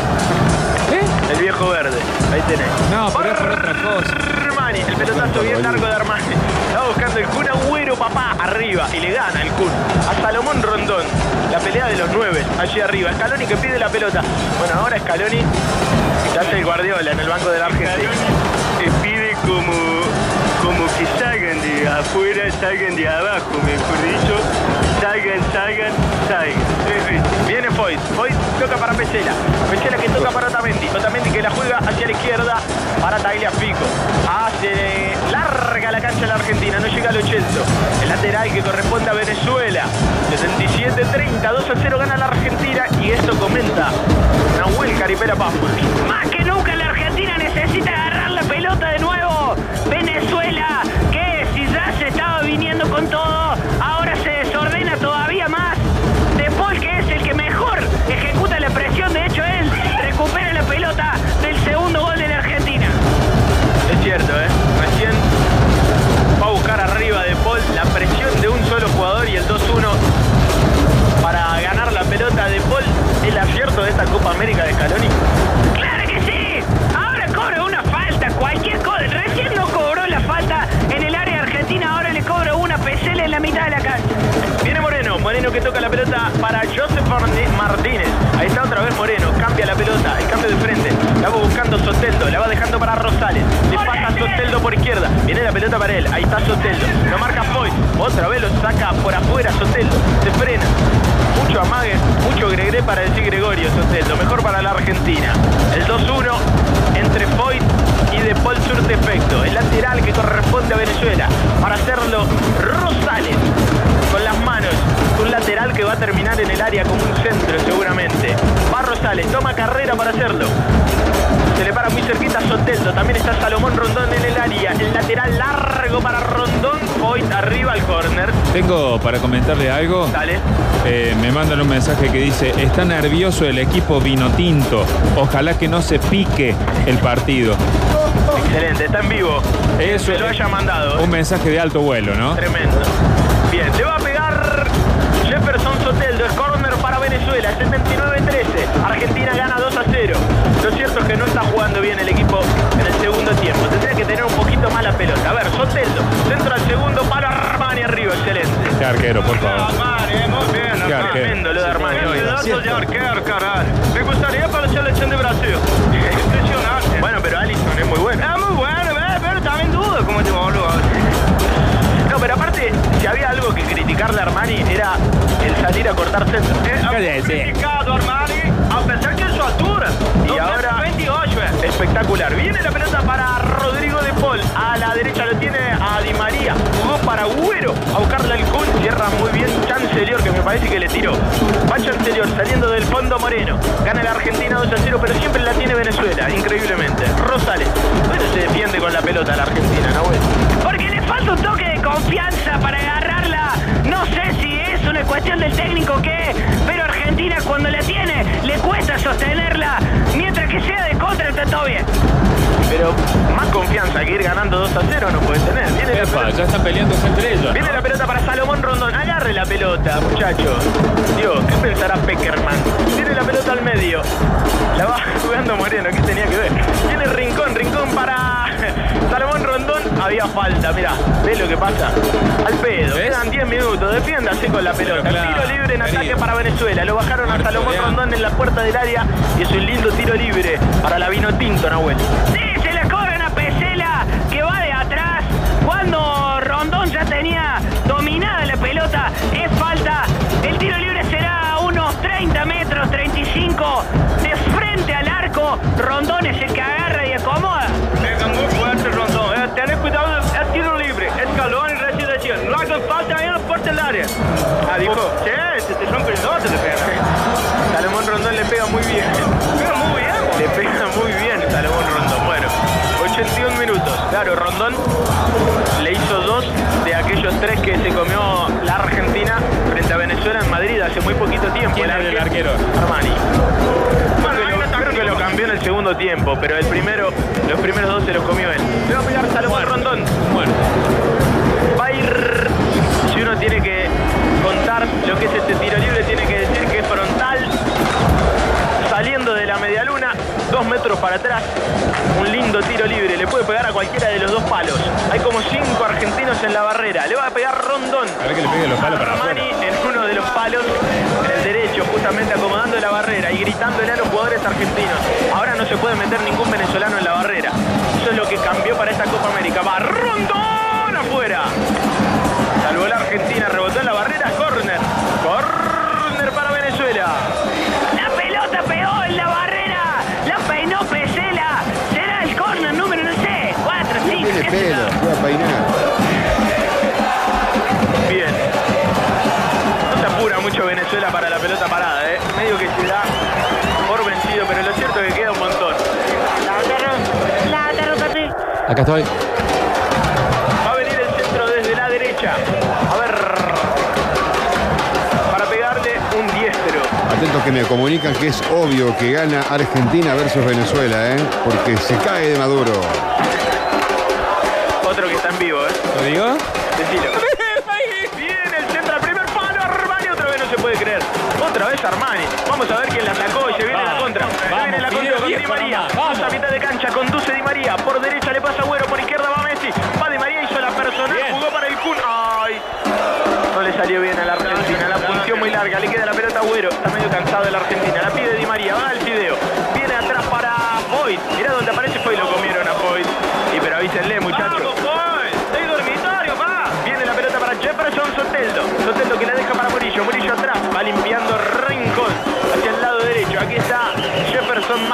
El viejo verde. Ahí tenés. No, pero es por otra cosa. Armani, el pelotazo bien largo de Armani. Estaba buscando el Kun Agüero, papá, arriba. Y le gana el Kun. A Salomón Rondón. La pelea de los nueve, allí arriba. Scaloni que pide la pelota. Bueno, ahora Scaloni se hace el Guardiola en el banco de la Argentina. Que pide como, como que salgan de afuera, salgan de abajo, mejor dicho. Salgan, salgan, salgan. Viene Foyt. Foyt toca para Pesela. Pesela que toca para Otamendi. Otamendi que la juega hacia la izquierda para Tagliafico. Hace larga la cancha la Argentina. No llega al 80. El lateral que corresponde a Venezuela. 67-30. 2 a 0 gana la Argentina. Y esto comenta Nahuel Caripela Pafos. Más que nunca la Argentina necesita agarrar la pelota de nuevo. Venezuela, que si ya se estaba viniendo con todo, Copa América de Scaloni. ¡Claro que sí! Ahora cobra una falta, cualquier cosa. Recién no cobró la falta en el área argentina, ahora le cobra una PCL en la mitad de la cancha. Viene Moreno, Moreno que toca la pelota para Joseph Martínez. Ahí está otra vez Moreno, cambia la pelota, el cambio de frente. La va buscando Soteldo, la va dejando para Rosales. Le pasa Soteldo por izquierda. Viene la pelota para él, ahí está Soteldo. Lo marca Foy, otra vez lo saca por afuera Soteldo. Se frena. Mucho amague, mucho Gregre para decir Gregorio Soteldo. Mejor para la Argentina. El 2-1 entre Foy y De Paul surte efecto. El lateral que corresponde a Venezuela. Para hacerlo Rosales con las manos. Un lateral que va a terminar en el área como un centro seguramente. Va Rosales, toma carrera para hacerlo. Se le para muy cerquita a Soteldo. También está Salomón Rondón en el área. El lateral largo para Rondón. Hoy arriba al córner. Tengo para comentarle algo. Dale. Eh, me mandan un mensaje que dice, está nervioso el equipo vino tinto. Ojalá que no se pique el partido. Excelente, está en vivo. Eso Se lo haya mandado. Un mensaje de alto vuelo, ¿no? Tremendo. Bien, le va a pegar Jefferson Soteldo. Es córner para Venezuela. 79-13. Argentina gana 2 a 0. Lo cierto es que no está jugando bien el equipo en el segundo tiempo. Tendría que tener un poquito más la pelota. A ver, Soteldo. Centro al segundo para Armani arriba. Excelente. Qué arquero, por favor. Armani, muy bien, Qué arquero. Tremendo lo de Armani. Pedazo de arquero, carajo. Me gustaría para la selección de Brasil. Impresionante. Bueno, pero Allison es muy bueno. Es muy bueno, eh, pero también dudo cómo te boludo. No, pero aparte, si había algo que criticarle a Armani era el salir a cortar centro. Eh, criticado Armani, a pesar parece que le tiró. Va Chancelior saliendo del fondo Moreno. Gana la Argentina 2 a 0, pero siempre la tiene Venezuela, increíblemente. Rosales. Bueno, se defiende con la pelota la Argentina, Nahuel. Porque le falta un toque de confianza para agarrarla. No sé cuestión del técnico que pero Argentina cuando la tiene le cuesta sostenerla, mientras que sea de contra está todo bien. Pero más confianza que ir ganando 2 a 0 no puede tener. Viene Epa, la pelota. ya están peleando entre ellos. Viene la pelota para Salomón Rondón. Agarre la pelota, muchachos. Dios, ¿qué pensará Peckerman? Tiene la pelota al medio. La va jugando Moreno, ¿qué tenía que ver? Tiene rincón, rincón para Salomón Rondón. Había falta, mira, ve lo que pasa. Al pedo, quedan 10 minutos, defiéndase con la pelota. Claro, tiro libre en ataque querido. para Venezuela. Lo bajaron a Muerto Salomón de hambre. Rondón en la puerta del área. Y es un lindo tiro libre para la Vino Tinto, Nahuel. Sí, se le corren a Pesela, que va de atrás. Cuando Rondón ya tenía dominada la pelota, es falta. El tiro libre será a unos 30 metros, 35, de frente al arco. Rondón es el que pega muy bien. Pega muy bien, boludo. Le pega muy bien Salomón Rondón. Bueno, 81 minutos. Claro, Rondón le hizo dos de aquellos tres que se comió la Argentina frente a Venezuela en Madrid hace muy poquito tiempo. ¿Quién el arquero? Armani. Creo que, lo, creo que lo cambió en el segundo tiempo, pero el primero, los primeros dos se los comió él. Le va a pegar Salomón Rondón. Bueno, Va a ir, si uno tiene que contar lo que es este tiro libre, dos metros para atrás, un lindo tiro libre, le puede pegar a cualquiera de los dos palos. Hay como cinco argentinos en la barrera, le va a pegar Rondón. a ver que le pegue los palos para Armani afuera. en uno de los palos, en el derecho, justamente acomodando la barrera y gritándole a los jugadores argentinos. Ahora no se puede meter ningún venezolano en la barrera. Eso es lo que cambió para esta Copa América. Va Rondón afuera. Salvó la Argentina, rebotó en la barrera, pelo, voy a peinar. Bien. No se apura mucho Venezuela para la pelota parada, ¿eh? Medio que se da por vencido, pero lo cierto es que queda un montón. Acá estoy. Va a venir el centro desde la derecha. A ver. Para pegarle un diestro. Atento que me comunican que es obvio que gana Argentina versus Venezuela, ¿eh? Porque se cae de Maduro. ¿Lo digo? Decilo. Viene el centro al primer palo. Armani otra vez no se puede creer. Otra vez Armani. Vamos a ver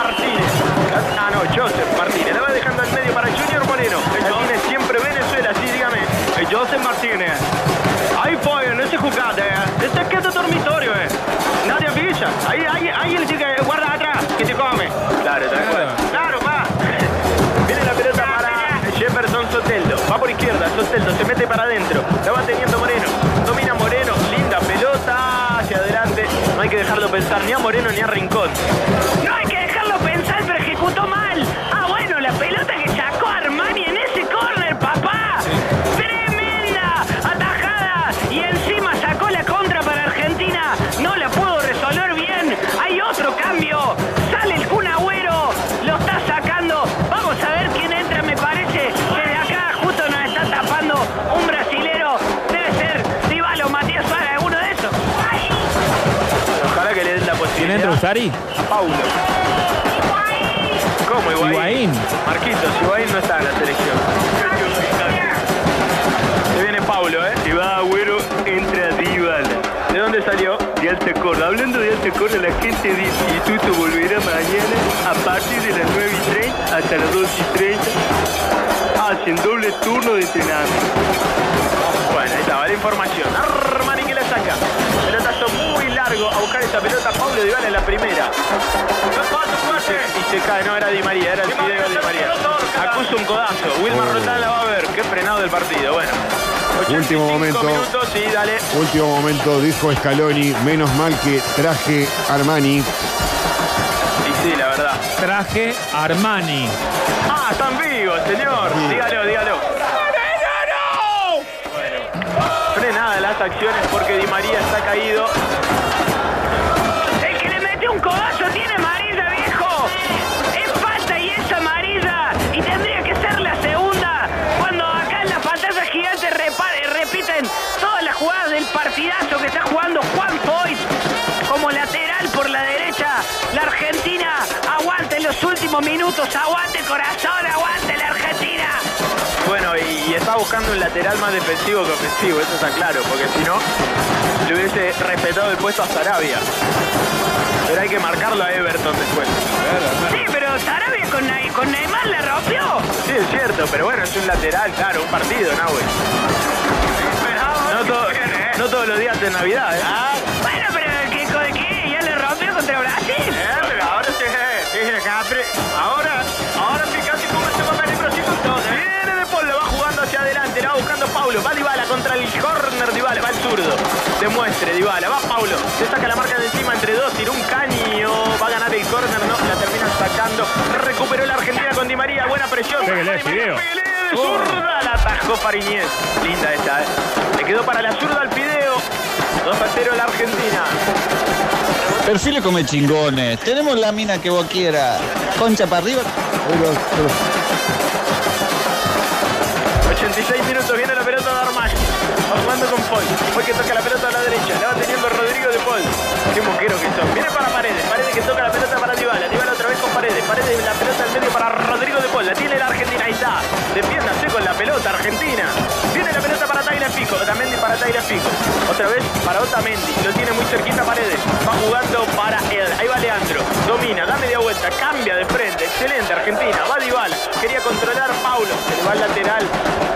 Martínez. Ah, no, Joseph Martínez. La va dejando al medio para Junior Moreno. Tiene siempre Venezuela. Sí, dígame. Eh, Joseph Martínez. Ahí fue, en esa jugada, eh. Este que es de dormitorio, eh. Nadie avisa. Ahí, ahí, ahí le dice, guarda atrás, que te come. Claro, cual. Claro, pa. Viene la pelota para Jefferson Soteldo. Va por izquierda. Soteldo se mete para adentro. La va teniendo Moreno. Domina Moreno. Linda pelota. Hacia adelante. No hay que dejarlo pensar ni a Moreno ni a Rincón. No hay que a Paulo. ¿Cómo Higuaín? Higuaín. Marquitos, Higuaín no está en la selección. Se viene Paulo, ¿eh? Si va Agüero, entra Dybala. ¿De dónde salió? De Alta Corda. Hablando de Alta Corda, la gente del instituto volverá mañana a partir de las 9 y 30 hasta las 2 y 30. Hacen doble turno de entrenamiento. Bueno, ahí estaba la información. A buscar esa pelota. Paulo Dybala en la primera. Y se cae, no era Di María, era el fideo de Di María. Acusa un codazo. Wilmar Roldán la va a ver. Qué frenado del partido. Bueno. 85 Último momento. minutos, sí, dale. Último momento, dijo Scaloni, menos mal que traje Armani. Y sí, la verdad. Traje Armani. Ah, están vivos, señor. Dígalo, dígalo. Frenada las acciones porque Di María está caído. Tiene viejo. Es y. Y tendría que ser la segunda. Cuando acá en la pantalla gigante repiten todas las jugadas del partidazo que está jugando Juan últimos minutos. Aguante corazón, aguante la Argentina. Bueno, y, y está buscando un lateral más defensivo que ofensivo, eso está claro, porque si no, le hubiese respetado el puesto a Sarabia. Pero hay que marcarlo a Everton después. Sí, pero Sarabia con, Ney- con Neymar la rompió. Sí, es cierto, pero bueno, es un lateral, claro, un partido. No, to- no todos los días de Navidad, ¿eh? Paulo. Va Dybala contra el corner Dybala, va el zurdo. Demuestre Dybala, va Paulo. Se saca la marca de encima entre dos, tiró un caño. Va a ganar el corner, no, la termina sacando. Recuperó la Argentina con Di María, buena presión. Pégale, Fideo. de zurda, la atajó Fariñez. Linda esa, ¿eh? Le quedó para la zurda al Fideo. 2 a 0 la Argentina. Perfiles come chingones. Tenemos la mina que vos quieras. Concha para arriba. 86 minutos, viene la pelota de Armagh. Va jugando con Paul. Paul que toca la pelota a la derecha. La va teniendo Rodrigo de Paul. Qué moquero que son. Viene para Paredes. Paredes que toca la pelota para Dybala. Dybala otra vez con Paredes. Paredes la pelota al medio para Rodrigo de Paul. La tiene la Argentina. Ahí está. Defiéndase con la pelota, Argentina. Viene la pelota para Taira Fico. Otamendi para Taira Fico. Otra vez para Otamendi. Lo tiene muy cerquita Paredes. Va jugando para él. Ahí va Leandro. Domina, da media vuelta. Cambia de frente. Excelente Argentina. Va Dybala. Quería controlar Paulo. Se le va el lateral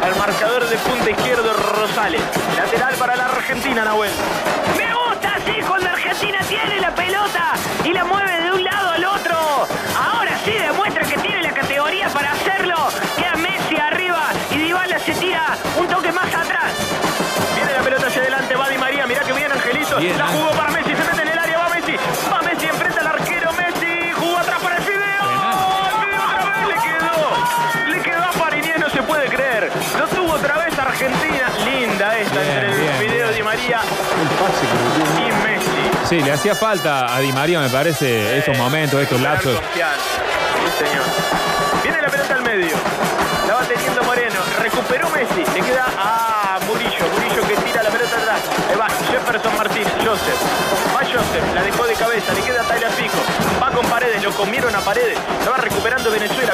al marcador de punta izquierdo Rosales. Lateral para la Argentina, Nahuel. Me gusta así cuando Argentina tiene la pelota y la mueve de un lado al otro. Ahora sí demuestra Sí, le hacía falta a Di María, me parece, estos momentos, estos lapsos. confianza. Sí, señor. Viene la pelota al medio. La va teniendo Moreno. Recuperó Messi. Le queda a Murillo. Murillo que tira la pelota atrás. Ahí va Jefferson Martínez. Joseph. Va Joseph. La dejó de cabeza. Le queda a Pico. Va con Paredes. Lo comieron a Paredes. La va recuperando Venezuela.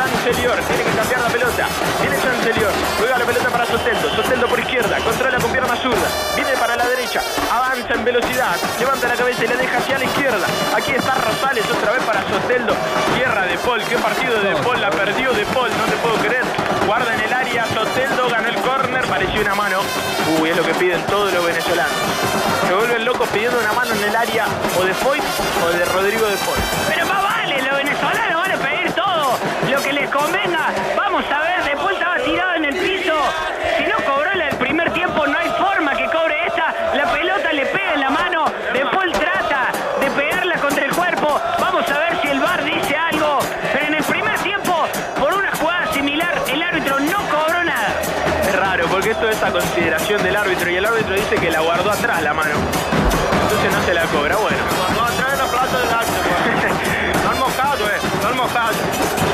Chancelior. Tiene que cambiar la pelota. Viene Chancelior. Juega la pelota para Soteldo. Soteldo por izquierda. Controla con pierna zurda. Viene para la derecha. Avanza en velocidad. Levanta la cabeza y la deja hacia la izquierda. Aquí está Rosales otra vez para Soteldo. Tierra de Paul. Qué partido de Paul. La perdió de Paul. No te puedo creer. Guarda en el área. Soteldo ganó el córner. Pareció una mano. Uy, es lo que piden todos los venezolanos. Se vuelven locos pidiendo una mano en el área o de Foyt o de Rodrigo de Paul. Convenga. Vamos a ver, después estaba tirado en el piso. Si no cobró la del primer tiempo, no hay forma que cobre esta. La pelota le pega en la mano. De Paul trata de pegarla contra el cuerpo. Vamos a ver si el VAR dice algo. Pero en el primer tiempo, por una jugada similar, el árbitro no cobró nada. Es raro porque esto es a consideración del árbitro y el árbitro dice que la guardó atrás la mano. Entonces no se la cobra. Bueno. Guardó atrás la plata del árbitro. no han mojado, eh. No han mojado.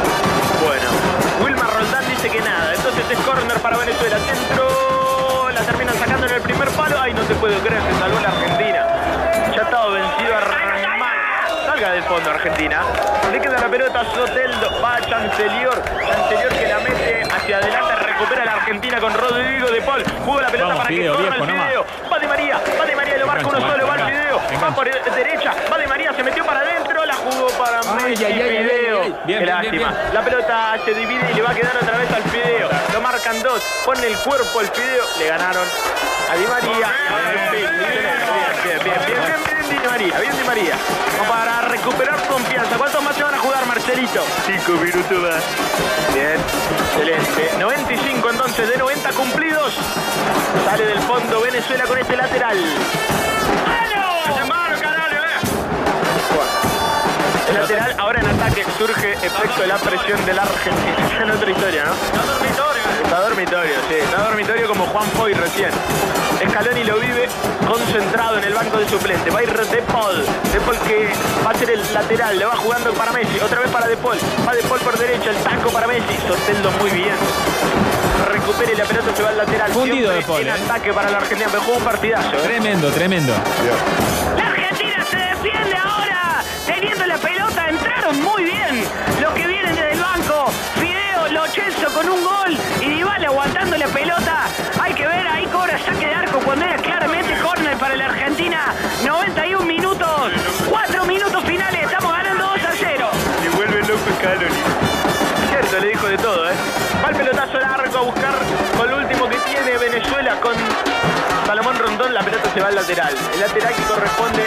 Que nada. Entonces es corner para Venezuela. Centro. La terminan sacando en el primer palo. Ay, no te puedo creer. Se salvó la Argentina. Ya estaba vencido a Ramán. Salga del fondo Argentina. Le queda la pelota a Soteldo. Va a Chancelior. Chancelior que la mete hacia adelante. Recupera la Argentina con Rodrigo de Paul. Juega la pelota Vamos, para que corra viejo, el. Fideo. Va de María. Va de María. Lo marca uno solo. Va el Fideo. Va por derecha. Va de María. Se metió para adentro. La jugó para Ay, Messi. ay, ay, Fideo. ay, ay. Bien, Qué bien, lástima. bien, bien. La pelota se divide y le va a quedar otra vez al Fideo. Lo marcan dos. Pone el cuerpo el Fideo. Le ganaron a Di María. Bien, bien, bien, bien, bien, bien, bien, bien Di María, bien Di María. Como para recuperar confianza. ¿Cuántos más se van a jugar, Marcelito? Cinco minutos más. Bien, excelente. 95 entonces, de 90 cumplidos. Sale del fondo Venezuela con este lateral. Lateral ahora en ataque surge efecto de la presión de la Argentina. Es en otra historia, ¿no? Está dormitorio. Está dormitorio, sí. Está dormitorio como Juan Foy recién. Scaloni lo vive concentrado en el banco de suplente. Va a ir De Paul. De Paul que va a ser el lateral. Le va jugando para Messi. Otra vez para De Paul. Va De Paul por derecha. El taco para Messi. Soteldo muy bien. Recupere la pelota, se va al lateral. Fundido Siempre De Paul, En ¿eh? ataque para la Argentina. Me jugó un partidazo. ¿eh? Tremendo, tremendo. La Argentina se defiende ahora, teniendo la pelota, muy bien los que vienen desde el banco. Fideo, Lo Celso con un gol y Dybala aguantando la pelota. Hay que ver, ahí cobra saque de arco cuando era claramente córner para la Argentina. 91 La pelota se va al lateral. El lateral que corresponde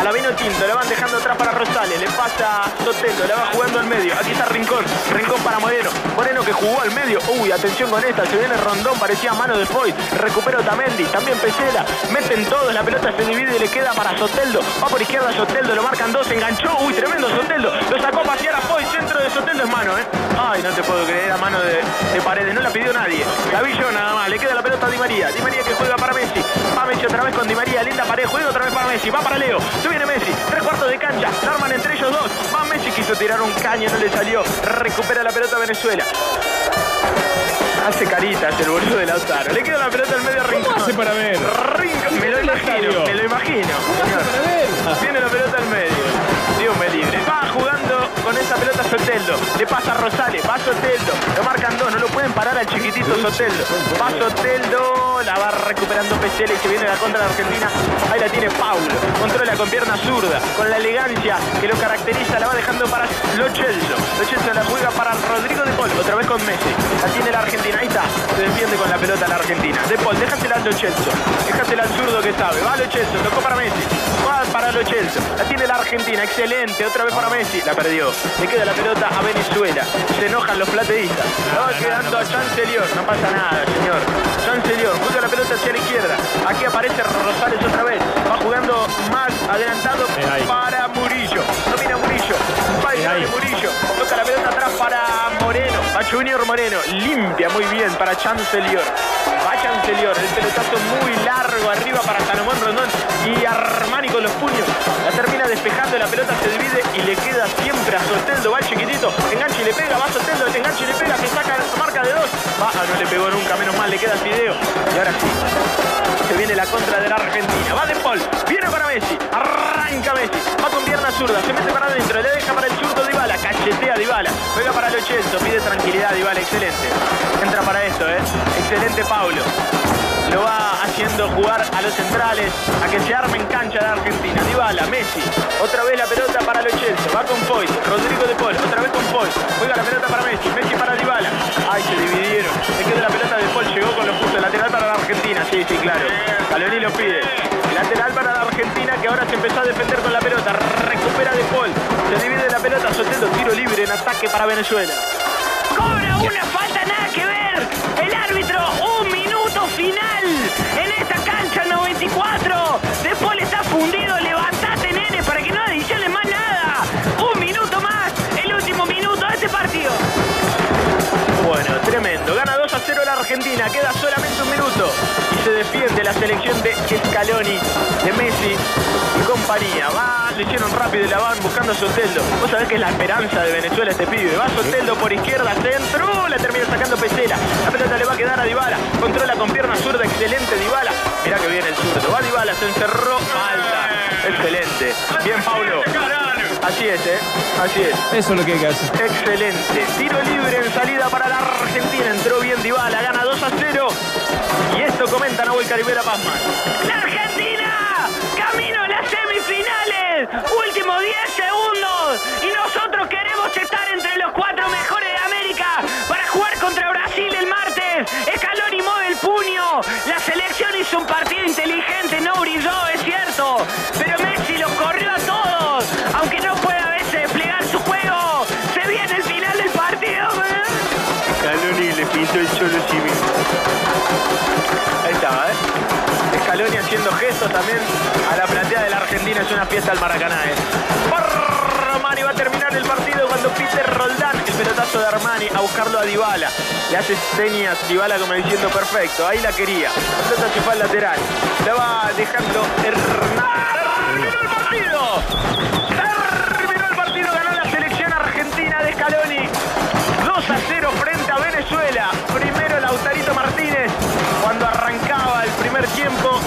a la Vino Tinto. La van dejando atrás para Rosales. Le pasa Sotelo. La va jugando al medio. Aquí está Rincón. Rincón para Moreno. Moreno que jugó al medio. Uy, atención con esta. Se viene Rondón. Parecía mano de Foy. Recupera Otamendi. También Pesela. Meten todos. La pelota se divide y le queda para Soteldo. Va por izquierda Soteldo. Lo marcan dos. Enganchó. Uy, tremendo Soteldo. Lo sacó a pasear a Foy. Centro de Soteldo es mano, ¿eh? Ay, no te puedo creer. A mano de, de Paredes. No la pidió nadie. La nada más. Le queda la pelota a Di María. Di María que juega para Messi. Va Messi otra vez con Di María. Linda pared. Juega otra vez para Messi. Va para Leo. Se viene Messi. Tres cuartos de cancha. La arman entre ellos dos. Va Messi. Quiso tirar un caño. No le salió. Recupera la pelota Venezuela. Hace caritas el boludo de Lautaro. Le queda la pelota al medio a Rincón. ¿Cómo hace para ver? Rincón. Me lo imagino. Me lo imagino. Tiene la pelota al medio. Dios me libre. Va jugando con esa pelota Soteldo. Le pasa a Rosales. Va Soteldo. Lo marcan dos. No lo pueden parar al chiquitito Soteldo. Va Soteldo. La va recuperando Pesela y se viene la contra de Argentina. Ahí la tiene Paulo. Controla con pierna zurda. Con la elegancia que lo caracteriza. La va dejando para Lo Celso. Lo Celso la juega para Rodrigo de Paul. Otra vez con Messi. La tiene la Argentina. Ahí está. Se defiende con la pelota la Argentina. De Paul. Déjasela a Lo Celso. Déjasela al zurdo que sabe. Va Lo Celso. Tocó para Messi. Va para Lo Celso. La tiene la Argentina. Excelente. Otra vez para Messi. La perdió. Le queda la pelota a Venezuela. Se enojan los plateístas. La va quedando a Chancelior. No pasa nada, señor. Chancelior. Juega la pelota hacia la izquierda. Aquí aparece Rosales otra vez. Va jugando más adelantado para Murillo. Domina Murillo. Ahí. de Murillo. Toca la pelota atrás para Moreno. Va Junior Moreno. Limpia muy bien para Chancelior. Va Chancelior. El pelotazo muy largo arriba para Salomón Rondón. Y Armani con los puños. La termina despejando. La pelota se le pega. Va Soteldo. Enganche y le pega. Se saca marca de dos. Va. Ah, no le pegó nunca. Menos mal. Le queda Fideo. Y ahora sí. Se viene la contra de la Argentina. Va De Paul. Viene para Messi. Arranca Messi. Va con pierna zurda. Se mete para adentro. Le deja para el zurdo Dybala. Cachetea Dybala. Juega para Lo Celso. Pide tranquilidad Dybala. Excelente. Entra para esto, ¿eh? Excelente Paulo. Lo va haciendo jugar a los centrales. A que se arme en cancha de Argentina. Dybala. Messi. Otra vez la pelota para Lo Celso. Va con Foy. Rodrigo de Paul. Otra vez con Foy. Juega la pelota para Messi. Messi para Dybala. Ay, se dividieron. Le queda la pelota de Paul. Llegó con lo justo. Lateral para la Argentina. Sí, sí, claro. Caloni lo pide. Lateral para la Argentina que ahora se empezó a defender con la pelota. Recupera de Paul. Se divide la pelota. Soltando tiro libre en ataque para Venezuela. Cobra una falta, final Argentina. Queda solamente un minuto. Y se defiende la selección de Scaloni, de Messi y compañía. Va, lo hicieron rápido y la van buscando a Soteldo. Vos sabés que es la esperanza de Venezuela este pibe. Va Soteldo por izquierda, centro. La termina sacando Pesera. La pelota le va a quedar a Dybala. Controla con pierna zurda. Excelente Dybala. Mirá que viene el zurdo. Va Dybala, se encerró. Falta. Excelente. Bien, Paulo. Así es, ¿eh? Así es. Eso es lo que hay que hacer. Excelente. Tiro libre en salida para la Argentina. Entró bien Dybala. Gana 2 a 0. Y esto comenta Nahuel Caribela Pazman. La Argentina, camino a las semifinales. Últimos 10 segundos. Y nosotros queremos estar entre los cuatro mejores de América para jugar contra Brasil el martes. Scaloni mueve el puño. La selección hizo un partido inteligente, no brilló, es cierto. Pero también a la platea de la Argentina. Es una fiesta al Maracaná, ¿eh? Armani va a terminar el partido cuando Peter Roldán, el pelotazo de Armani, a buscarlo a Dybala. Le hace señas Dybala como diciendo perfecto, ahí la quería. Pelota se fue al lateral. La va dejando Hernán. ¡Terminó el partido! Terminó el partido, ganó la selección argentina de Scaloni. 2 a 0 frente a Venezuela. Primero Lautarito Martínez cuando arrancaba el primer tiempo.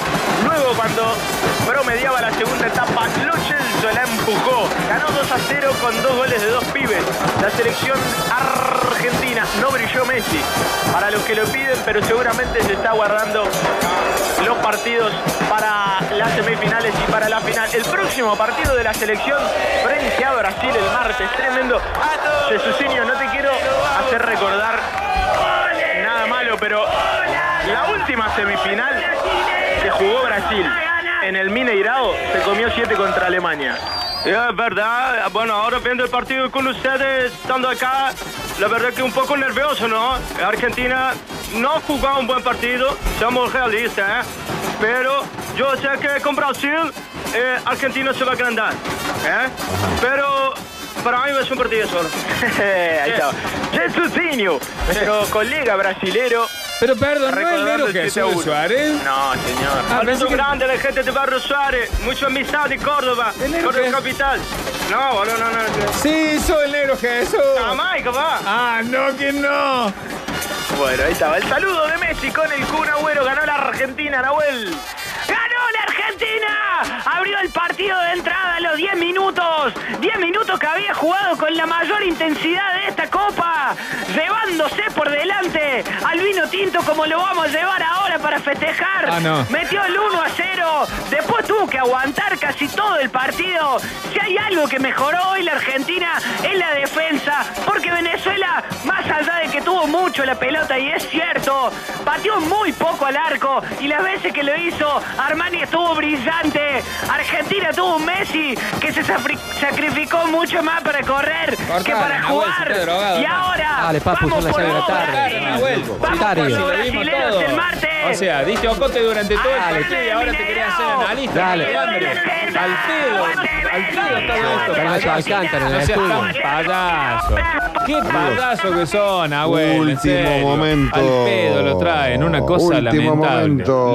Promediaba la segunda etapa, Lo Celso la empujó. Ganó 2 a 0 con dos goles de dos pibes. La selección argentina no brilló Messi. Para los que lo piden, pero seguramente se está guardando los partidos para las semifinales y para la final. El próximo partido de la selección frente a Brasil el martes. Tremendo. Jesucinio, no te quiero hacer recordar nada malo, pero la última semifinal que jugó Brasil en el Mineirao se comió 7 contra Alemania. Es verdad, bueno, ahora viendo el partido con ustedes, estando acá, la verdad que un poco nervioso, ¿no? Argentina no ha jugado un buen partido, somos realistas, ¿eh? Pero yo sé que con Brasil, eh, Argentina se va a agrandar, ¿eh? Pero para mí es un partido solo. Ahí está. Nuestro colega brasilero. Pero perdón, ¿no es el 7 a Jesús 1. Suárez? No, señor. Ah, pensé que- grande a la gente de Barrio Suárez, mucha amistad de Córdoba, negro Córdoba que- capital. No, boludo, no, no, no. Sí, soy el negro Jesús. Jamaica, va. Ah, no, que no. Bueno, ahí estaba. El saludo de Messi con el Kun Agüero. Ganó la Argentina, Nahuel. ¡Ganó la Argentina! Abrió el partido de entrada a los 10 minutos. 10 minutos que había jugado con la mayor intensidad de esta copa. Llevándose por delante al vino tinto como lo vamos a llevar ahora para festejar. Ah, no. Metió el 1 a 0. Después tuvo que aguantar casi todo el partido. Si hay algo que mejoró hoy la Argentina es la defensa. Porque Venezuela, más allá de que tuvo mucho la pelota, y es cierto, pateó muy poco al arco. Y las veces que lo hizo, Armani estuvo brillante. Argentina tuvo un Messi que se sacrificó mucho más para correr que para jugar. drogado, y ahora, Dale, papu, vamos por Vamos los todo. el martes. O sea, diste ocote durante todo el Dale. partido y ahora te querías hacer analista. Dale. Al pedo, al pedo está esto. Alcántara en el estudio. payaso. Qué payaso que son, abuelo. Último momento. Al pedo lo traen, una cosa Último lamentable. momento.